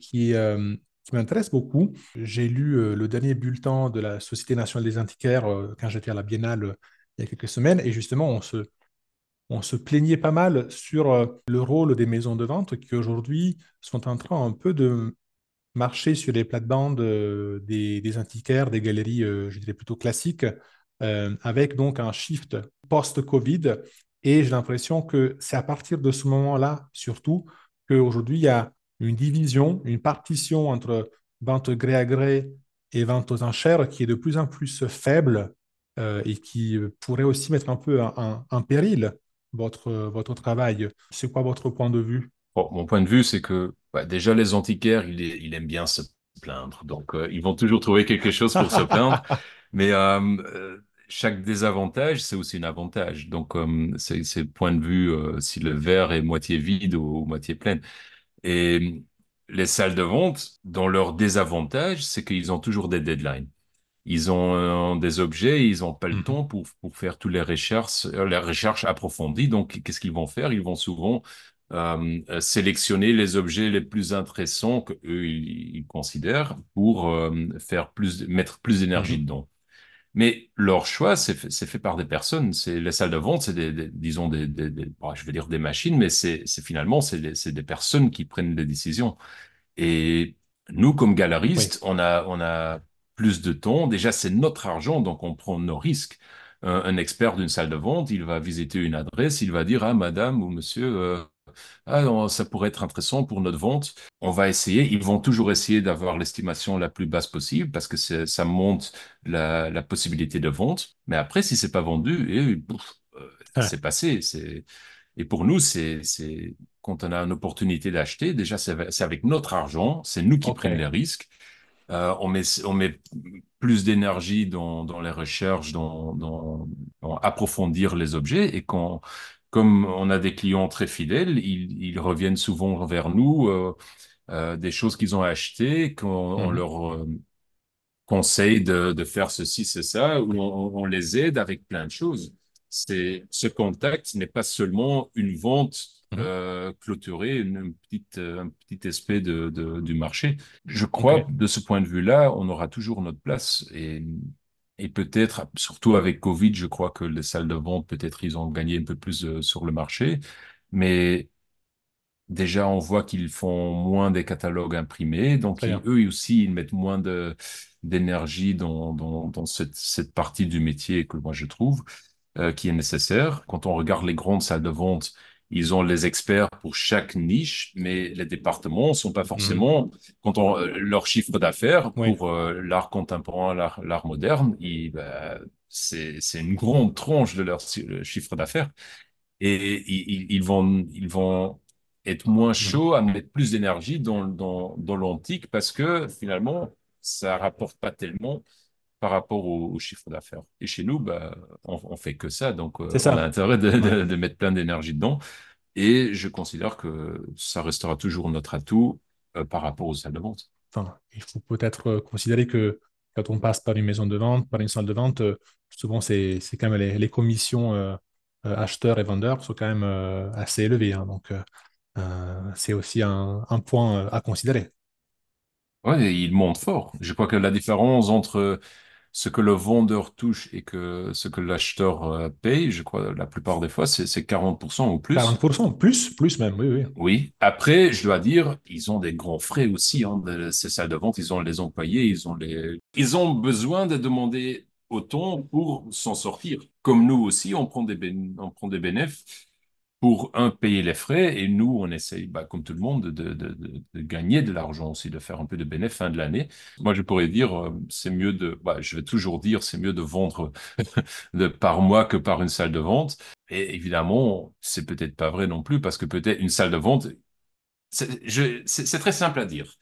m'intéresse beaucoup. J'ai lu le dernier bulletin de la Société nationale des antiquaires quand j'étais à la Biennale il y a quelques semaines, et justement, on se, on se plaignait pas mal sur le rôle des maisons de vente qui aujourd'hui sont en train un peu de marcher sur les plates-bandes euh, des, antiquaires, des galeries, euh, je dirais plutôt classiques, euh, avec donc un shift post-Covid. Et j'ai l'impression que c'est à partir de ce moment-là, surtout, qu'aujourd'hui, il y a une division, une partition entre vente gré à gré et vente aux enchères qui est de plus en plus faible et qui pourrait aussi mettre un peu en, péril votre, votre travail. C'est quoi votre point de vue? Mon point de vue, c'est que déjà, les antiquaires, ils il aiment bien se plaindre. Donc, euh, ils vont toujours trouver quelque chose pour se plaindre. Mais euh, chaque désavantage, c'est aussi un avantage. Donc, c'est le point de vue si le verre est moitié vide ou moitié plein. Et les salles de vente, dans leur désavantage, c'est qu'ils ont toujours des deadlines. Ils ont euh, des objets, ils n'ont pas le mhm. temps pour, pour faire toutes les recherches, euh, les recherches approfondies. Donc, qu'est-ce qu'ils vont faire? Ils vont souvent euh, sélectionner les objets les plus intéressants qu'eux ils, ils, considèrent pour euh, faire plus, mettre plus d'énergie mhm. dedans. Mais leur choix, c'est fait, fait, par des personnes. C'est les salles de vente, c'est des, disons des, des, des je vais dire des machines, mais c'est finalement c'est des, des personnes qui prennent les décisions. Et nous, comme galeristes, on a on a plus de temps. Déjà, c'est notre argent, donc on prend nos risques. Un, un expert d'une salle de vente, il va visiter une adresse, il va dire ah madame ou monsieur, euh, ah, ça pourrait être intéressant pour notre vente. On va essayer. Ils vont toujours essayer d'avoir l'estimation la plus basse possible parce que ça monte la, la, possibilité de vente. Mais après, si c'est pas vendu, et, euh, c'est passé. Et pour nous, c'est quand on a une opportunité d'acheter. Déjà, c'est avec notre argent. C'est nous qui prenons les risques. Euh, on met on met plus d'énergie dans, dans les recherches, dans, dans, dans approfondir les objets et quand comme on a des clients très fidèles, ils, reviennent souvent vers nous euh, euh, des choses qu'ils ont achetées, qu'on mhm. leur euh, conseille de, faire ceci, c'est ça, ou on, les aide avec plein de choses. C'est ce contact n'est pas seulement une vente mhm. clôturée, une, petite, un petit aspect de, du marché. Je crois, de ce point de vue-là, on aura toujours notre place et et peut-être, surtout avec Covid, je crois que les salles de vente, peut-être, ils ont gagné un peu plus euh, sur le marché. Mais déjà, on voit qu'ils font moins des catalogues imprimés. Donc, eux aussi, ils mettent moins de, d'énergie dans, dans, dans cette, cette, partie du métier que moi, je trouve euh, qui est nécessaire. Quand on regarde les grandes salles de vente, ils ont les experts pour chaque niche, mais les départements sont pas forcément, mhm. quand on, euh, leur chiffre d'affaires pour euh, l'art contemporain, l'art moderne, bah, c'est une grande tranche de leur chiffre d'affaires. Et ils, ils, vont, ils vont être moins mhm. chauds à mettre plus d'énergie dans, dans, dans l'antique parce que finalement, ça rapporte pas tellement par rapport au, chiffre d'affaires. Et chez nous, bah, on, on fait que ça, donc euh, on a intérêt de, de, mettre plein d'énergie dedans. Et je considère que ça restera toujours notre atout euh, par rapport aux salles de vente. Enfin, il faut peut-être euh, considérer que quand on passe par une maison de vente, par une salle de vente, souvent c'est quand même les, les commissions acheteurs et vendeurs sont quand même assez élevées. Hein, donc c'est aussi un, un, point à considérer. Oui, il monte fort. Je crois que la différence entre ce que le vendeur touche et que ce que l'acheteur euh, paye, je crois, la plupart des fois, c'est 40% ou plus. 40%, plus, plus même, oui, oui. Oui. Après, je dois dire, ils ont des grands frais aussi, hein, de ces salles de vente. Ils ont les employés, ils ont les, ils ont besoin de demander autant pour s'en sortir. Comme nous aussi, on prend des, on prend des bénéfices pour, un, payer les frais, et nous, on essaye, bah, comme tout le monde, de, gagner de l'argent aussi, de faire un peu de bénéfice fin de l'année. Moi, je pourrais dire, euh, c'est mieux de, bah, je vais toujours dire, c'est mieux de vendre par mois que par une salle de vente. Et évidemment, c'est peut-être pas vrai non plus, parce que peut-être une salle de vente, c'est très simple à dire.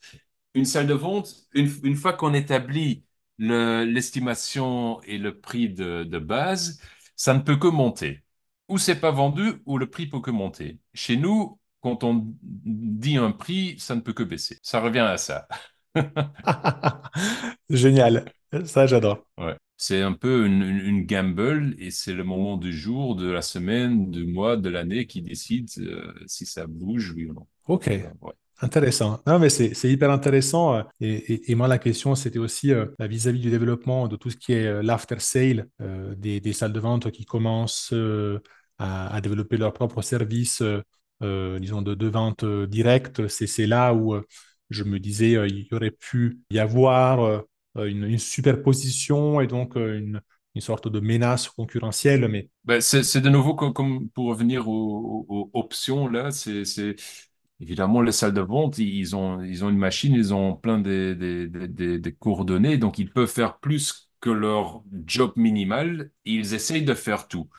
Une salle de vente, une, une fois qu'on établit l'estimation et le prix de base, ça ne peut que monter ou c'est pas vendu, ou le prix peut que monter. Chez nous, quand on dit un prix, ça ne peut que baisser. Ça revient à ça. Génial. Ça, j'adore. Ouais. C'est un peu une, gamble et c'est le moment du jour, de la semaine, du mois, de l'année qui décide euh, si ça bouge, oui ou non. OK. Euh, intéressant. Non, mais c'est hyper intéressant. Euh, et, et, moi, la question, c'était aussi vis-à-vis du développement de tout ce qui est l'after sale, des, des, salles de vente qui commencent à, développer leurs propres services, euh, euh, disons, de, vente euh, directe. C'est là où je me disais il aurait pu y avoir une, superposition et donc une, une sorte de menace concurrentielle. Mais... Ben, c'est de nouveau comme, pour revenir aux, options, là, c'est Évidemment, les salles de vente, ils ont, ils ont une machine, ils ont plein de, de, de, de- de coordonnées, donc ils peuvent faire plus que leur job minimal. Ils essayent de faire tout.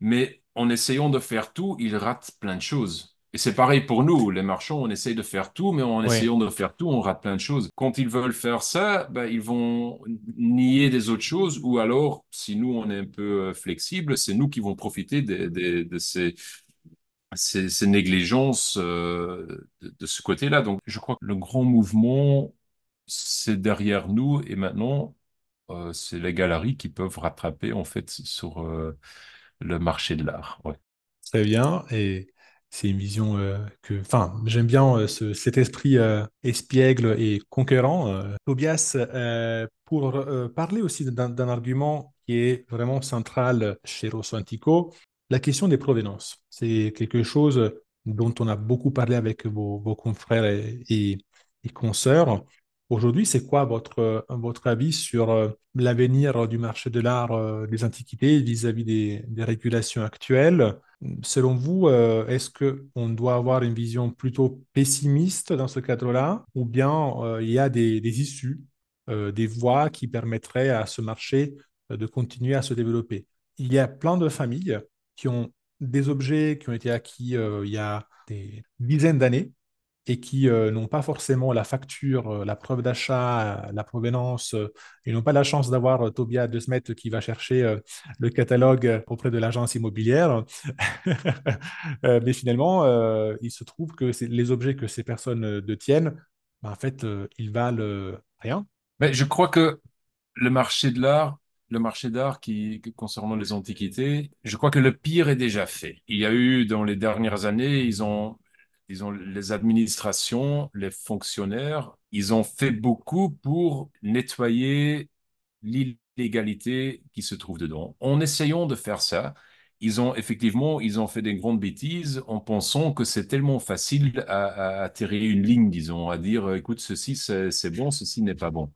Mais en essayant de faire tout, ils ratent plein de choses. Et c'est pareil pour nous, les marchands, on essaye de faire tout, mais en Oui, essayant de faire tout, on rate plein de choses. Quand ils veulent faire ça, ben, ils vont nier des autres choses, ou alors, si nous, on est un peu euh, flexible, c'est nous qui vont profiter de, de, de ces, ces, ces négligences euh, de, de ce côté-là. Donc, je crois que le grand mouvement, c'est derrière nous, et maintenant, euh, c'est les galeries qui peuvent rattraper, en fait, sur euh, le marché de l'art. Très bien. Et c'est une vision euh, que, enfin, j'aime bien euh, ce- cet esprit euh, espiègle et conquérant. Tobias, pour parler aussi d'un argument qui est vraiment central chez Rosso Antico, la question des provenances. C'est quelque chose dont on a beaucoup parlé avec vos, vos confrères et, et, et consoeurs. Aujourd'hui, c'est quoi votre, votre avis sur euh, l'avenir du marché de l'art euh, des antiquités vis-à-vis des, régulations actuelles? Selon vous, euh, est-ce qu'on doit avoir une vision plutôt pessimiste dans ce cadre-là, ou bien il y a des, issues, des voies qui permettraient à ce marché de continuer à se développer? Il y a plein de familles qui ont des objets qui ont été acquis il y a des dizaines d'années et qui euh, n'ont pas forcément la facture, euh, la preuve d'achat, euh, la provenance, euh, ils n'ont pas la chance d'avoir euh, Tobias De Smet qui va chercher le catalogue auprès de l'agence immobilière. Mais finalement, il se trouve que les objets que ces personnes détiennent, ben, en fait, ils valent rien. Mais je crois que le marché de l'art, le marché d'art qui- concernant les antiquités, je crois que le pire est déjà fait. Il y a eu dans les dernières années, ils ont, ils ont les administrations, les fonctionnaires, ils ont fait beaucoup pour nettoyer l'illégalité qui se trouve dedans. En essayant de faire ça, ils ont effectivement, ils ont fait des grandes bêtises en pensant que c'est tellement facile à, tirer une ligne, disons, à dire, écoute, ceci c'est bon, ceci n'est pas bon.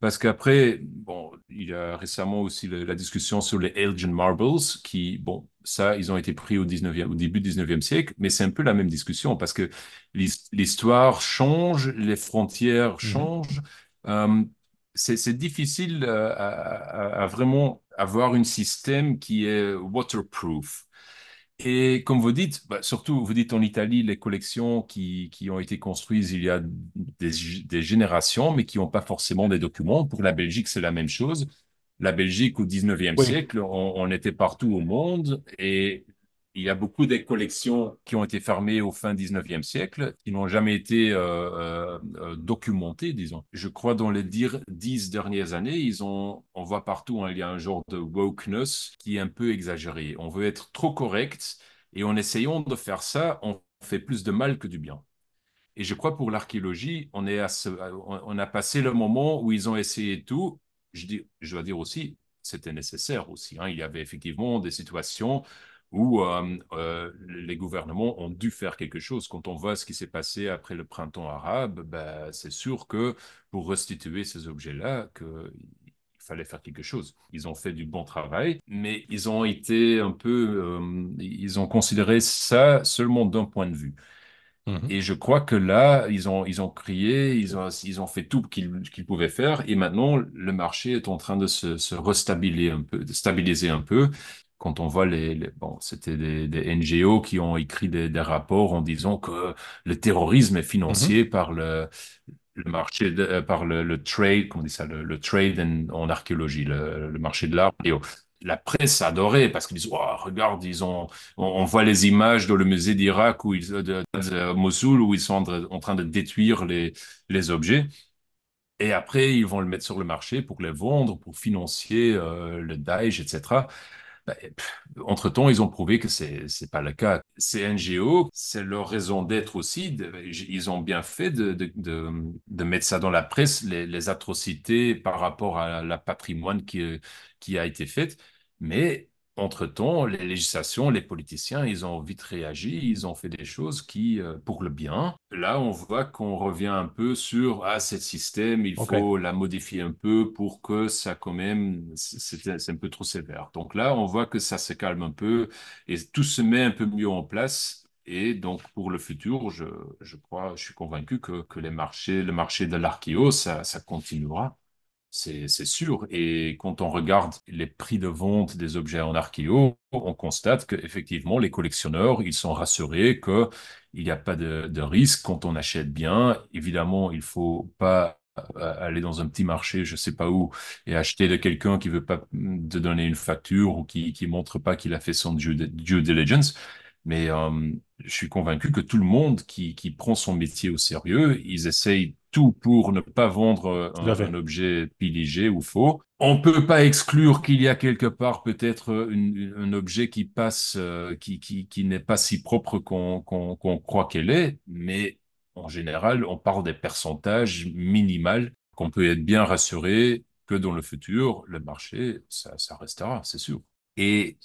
Parce qu'après, bon, il y a récemment aussi la discussion sur les Elgin Marbles, qui, bon, ça, ils ont été pris au 19e, au début du 19e siècle, mais c'est un peu la même discussion parce que l'his- l'histoire change, les frontières Mhm. changent. Euh, c'est difficile euh, à, à- à vraiment avoir un système qui est waterproof. Et comme vous dites, bah, surtout, vous dites en Italie, les collections qui, qui ont été construites il y a des, des générations, mais qui n'ont pas forcément des documents. Pour la Belgique, c'est la même chose. La Belgique, au 19e Oui. siècle, on, on était partout au monde et il y a beaucoup de collections qui ont été fermées au fin 19e siècle, qui n'ont jamais été euh, euh, euh, documentées, disons. Je crois dans les dix dernières années, ils ont, on voit partout, hein, il y a un genre de wokeness qui est un peu exagéré. On veut être trop correct et en essayant de faire ça, on fait plus de mal que du bien. Et je crois pour l'archéologie, on est à ce- on on a passé le moment où ils ont essayé tout. Je dois dire aussi, c'était nécessaire aussi. hein. Il y avait effectivement des situations où euh, euh, les gouvernements ont dû faire quelque chose. Quand on voit ce qui s'est passé après le printemps arabe, ben, c'est sûr que pour restituer ces objets-là, que fallait faire quelque chose. Ils ont fait du bon travail, mais ils ont été un peu, euh, ils ont considéré ça seulement d'un point de vue. Mhm. Et je crois que là, ils ont, ils ont crié, ils ont, ils ont fait tout qu'ils qu'ils pouvaient faire. Et maintenant, le marché est en train de se, se restabiliser un peu, de stabiliser un peu. Quand on voit les, les- bon, c'était des, des NGO qui ont écrit des, des rapports en disant que le terrorisme est Mhm. financé par le, le marché, de- euh, par le, le trade, comment on dit ça, le, le trade en, en archéologie, le, le marché de l'art. La presse adorait parce qu'ils disent, oh, regarde, ils ont, on, voit les images dans le musée d'Irak ils- de, Mossoul où ils sont en, train de détruire les, les objets. Et après, ils vont le mettre sur le marché pour les vendre, pour financer euh, le Daesh, etc. Ben, pff, Entre-temps, ils ont prouvé que c'est c'est pas le cas. Ces NGO, c'est leur raison d'être aussi. ils ont bien fait de, de mettre ça dans la presse, les, les atrocités par rapport à la patrimoine qui, qui a été faite. Mais entre-temps, les législations, les politiciens, ils ont vite réagi, ils ont fait des choses qui, euh, pour le bien. Là, on voit qu'on revient un peu sur, ah, ce système, il faut la modifier un peu pour que ça, quand même, c'est c'est un peu trop sévère. Donc là, on voit que ça se calme un peu et tout se met un peu mieux en place. Et donc, pour le futur, je, je crois, je suis convaincu que, que les marchés, le marché de l'archéo, ça, ça continuera. C'est, sûr. Et quand on regarde les prix de vente des objets en archéo, on constate qu'effectivement, les collectionneurs, ils sont rassurés qu'il n'y a pas de, risque quand on achète bien. Évidemment, il faut pas euh, aller dans un petit marché, je sais pas où, et acheter de quelqu'un qui veut pas te donner une facture ou qui qui montre pas qu'il a fait son due diligence. Mais euh, je suis convaincu que tout le monde qui, qui prend son métier au sérieux, ils essayent tout pour ne pas vendre euh, un, objet piligé ou faux. On peut pas exclure qu'il y a quelque part peut-être un objet qui passe, euh, qui, qui, qui n'est pas si propre qu'on qu'on, qu'on croit qu'elle est, mais en général, on parle des pourcentages minimales qu'on peut être bien rassuré que dans le futur, le marché, ça, ça restera, c'est sûr. Et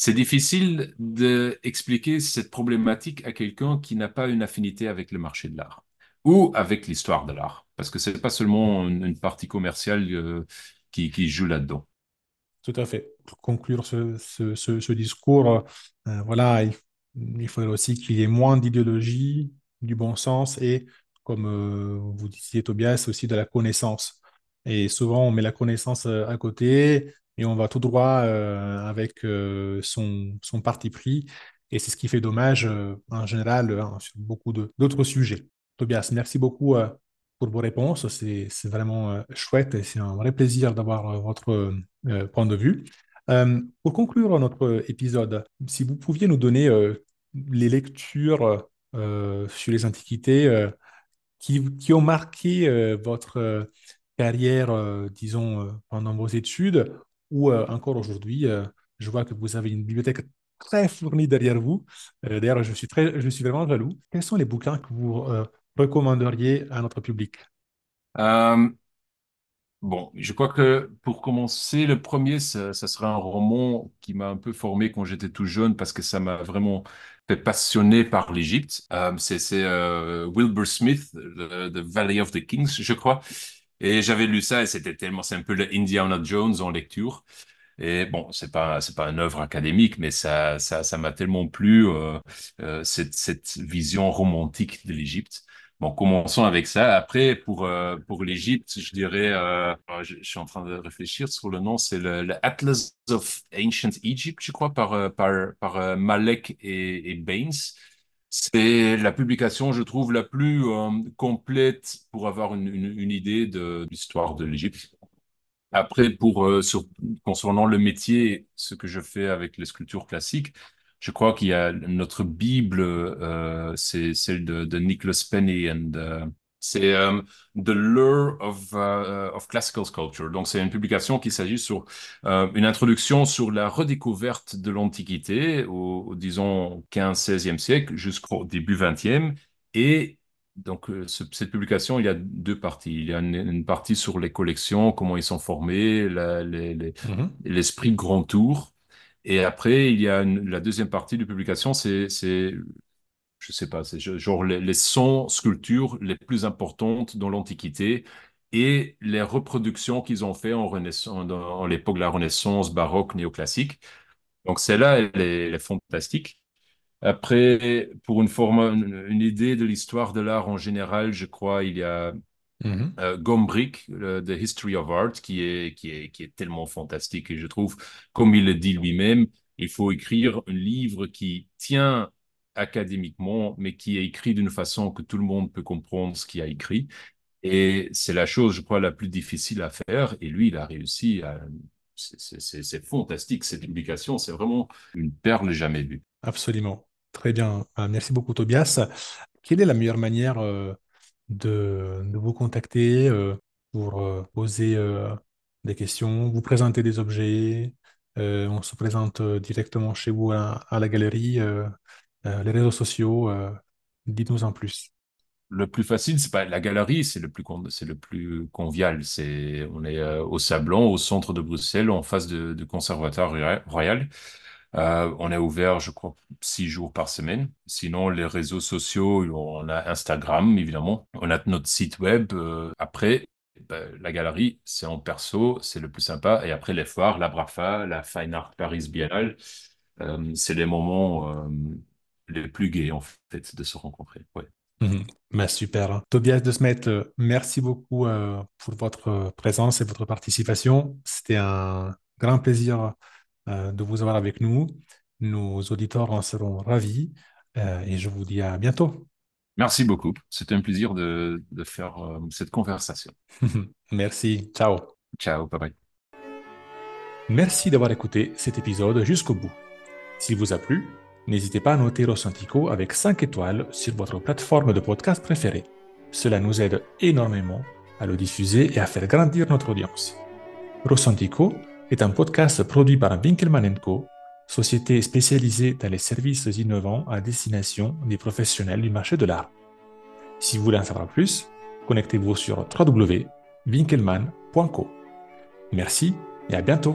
c'est difficile d'expliquer cette problématique à quelqu'un qui n'a pas une affinité avec le marché de l'art ou avec l'histoire de l'art, parce que c'est pas seulement une, partie commerciale euh, qui, joue là-dedans. Tout à fait. Pour conclure ce, ce- ce- ce discours, euh, voilà, il, il faudrait aussi qu'il y ait moins d'idéologie, du bon sens et, comme euh, vous disiez, Tobias, aussi de la connaissance. Et souvent, on met la connaissance à côté et on va tout droit euh, avec euh, son, parti pris. Et c'est ce qui fait dommage euh, en général hein, sur beaucoup d'autres sujets. Tobias, merci beaucoup pour vos réponses. C'est, vraiment chouette et c'est un vrai plaisir d'avoir votre point de vue. Pour conclure notre épisode, si vous pouviez nous donner les lectures sur les antiquités qui, qui ont marqué votre carrière, disons, pendant vos études ou euh, encore aujourd'hui, euh, je vois que vous avez une bibliothèque très fournie derrière vous. Euh, d'ailleurs, je suis très, je suis vraiment jaloux. Quels sont les bouquins que vous recommanderiez à notre public? Bon, je crois que pour commencer, le premier, ça, sera un roman qui m'a un peu formé quand j'étais tout jeune parce que ça m'a vraiment fait passionner par l'Égypte. C'est Wilbur Smith, The Valley of the Kings, je crois. Et j'avais lu ça et c'était tellement, c'est un peu le Indiana Jones en lecture. Et bon, c'est pas c'est pas une œuvre académique, mais ça ça ça m'a tellement plu euh, euh, cette cette vision romantique de l'Égypte. Bon, commençons avec ça. Après, pour euh, pour l'Égypte, je dirais, je, suis en train de réfléchir sur le nom, c'est le, Atlas of Ancient Egypt, je crois, par par par Malek et Baines. C'est la publication, je trouve, la plus euh, complète pour avoir une, idée de l'histoire de l'Égypte. Après, pour euh, concernant le métier, ce que je fais avec les sculptures classiques, je crois qu'il y a notre Bible, euh, c'est celle de, Nicholas Penny, and, c'est euh, The Lure of, euh, of Classical Sculpture. Donc, c'est une publication qui s'agit sur euh, une introduction sur la redécouverte de l'Antiquité, au, au, disons 15-16e siècle jusqu'au début 20e, et donc, euh, ce- cette publication, il y a deux parties. Il y a une, une partie sur les collections, comment ils sont formés, la- les- les- Mhm, l'esprit grand tour. Et après, il y a une- la deuxième partie de publication, c'est, je sais pas, c'est ge- genre les, les 100 sculptures les plus importantes dans l'Antiquité et les reproductions qu'ils ont fait en Renaissance, dans, en l'époque de la Renaissance, baroque, néoclassique. Donc, celle-là, elle est, elle est fantastique. Après, pour une forme, une, une idée de l'histoire de l'art en général, je crois il y a euh, Gombrich, The History of Art, qui est, qui est, qui est tellement fantastique. Et je trouve, comme il le dit lui-même, il faut écrire un livre qui tient académiquement, mais qui est écrit d'une façon que tout le monde peut comprendre ce qu'il a écrit. Et c'est la chose, je crois, la plus difficile à faire. Et lui, il a réussi à... C'est fantastique, cette publication. C'est vraiment une perle jamais vue. Absolument. Très bien. Euh, merci beaucoup, Tobias. Quelle est la meilleure manière euh, de, de vous contacter euh, pour euh, poser des questions, vous présenter des objets? on se présente directement chez vous à, la galerie, les réseaux sociaux. euh, dites-nous en plus. Le plus facile, c'est pas la galerie, c'est le plus c'est le plus convial. C'est on est euh, au Sablon, au centre de Bruxelles, en face de, du Conservatoire roya- royal. Euh, on est ouvert, je crois, six jours par semaine. Sinon, les réseaux sociaux, on a Instagram, évidemment. On a notre site web. euh, après, ben, la galerie, c'est en perso, c'est le plus sympa. Et après, les foires, la Brafa, la Fine Art Paris Biennale, euh, c'est les moments. Euh, les plus gais, en fait, de se rencontrer. Ouais. Ben, super. Tobias de Smet, euh, merci beaucoup euh, pour votre présence et votre participation. C'était un grand plaisir euh, de vous avoir avec nous. Nos auditeurs en seront ravis et je vous dis à bientôt. Merci beaucoup. C'était un plaisir de, de faire cette conversation. merci. Ciao. Ciao. Bye bye. Merci d'avoir écouté cet épisode jusqu'au bout. S'il vous a plu, n'hésitez pas à noter Rosantico avec 5 étoiles sur votre plateforme de podcast préférée. Cela nous aide énormément à le diffuser et à faire grandir notre audience. Rosantico est un podcast produit par Winkelmann Co., société spécialisée dans les services innovants à destination des professionnels du marché de l'art. Si vous voulez en savoir plus, connectez-vous sur www.winkelmann.co. Merci et à bientôt